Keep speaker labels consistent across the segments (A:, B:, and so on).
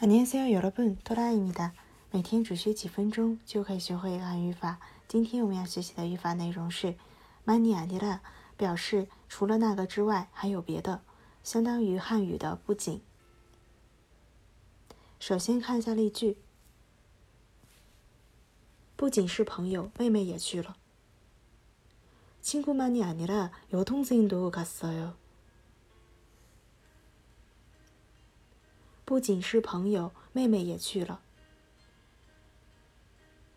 A: 안녕하세요여러분多拉伊米达。每天只学几分钟就可以学会汉语法。今天我们要学习的语法内容是마니아니라表示除了那个之外还有别的，相当于汉语的不仅。首先看一下例句：不仅是朋友，妹妹也去了。친구만이아니라여동생도갔어 요。 不仅是朋友，妹妹也去了。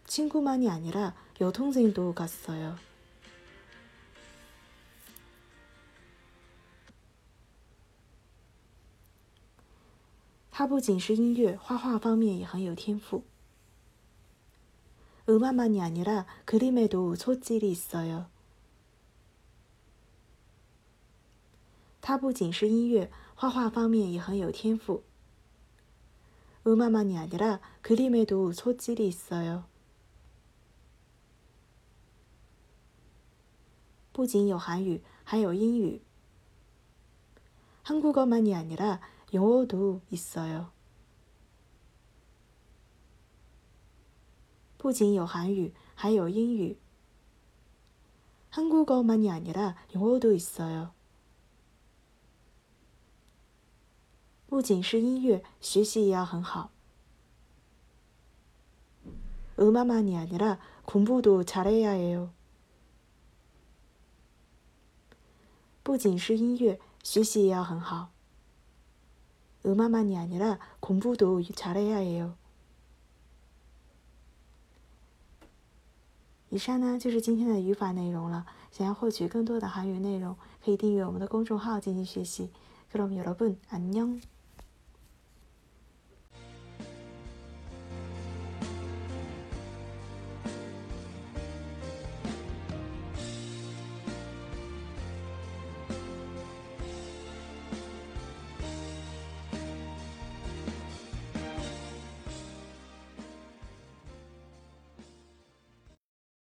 A: 친구만이아니라여동생도갔어 요。 他不仅是音乐、画画方面也很有天赋。음악만이아니라그림에도소질이있어 요。 他不仅是音乐、画画方面也很有天赋。 음악만이아니라그림에도소질이있어 요。 不仅有韩语，还有英语。한국어만이아니라영어도있어 요。 不仅有韩语，还有英语。한국어만이아니라영어도있어 요。 不仅是音乐，学习也要很好。음악만이아니라공부도잘해야해 요。 不仅是音乐，学习也要很好。음악만이아니라공부도잘해야해 요。 以上呢就是今天的语法内容了。想要获取更多的韩语内容，可以订阅我们的公众号进行学习。그럼여러분안 녕。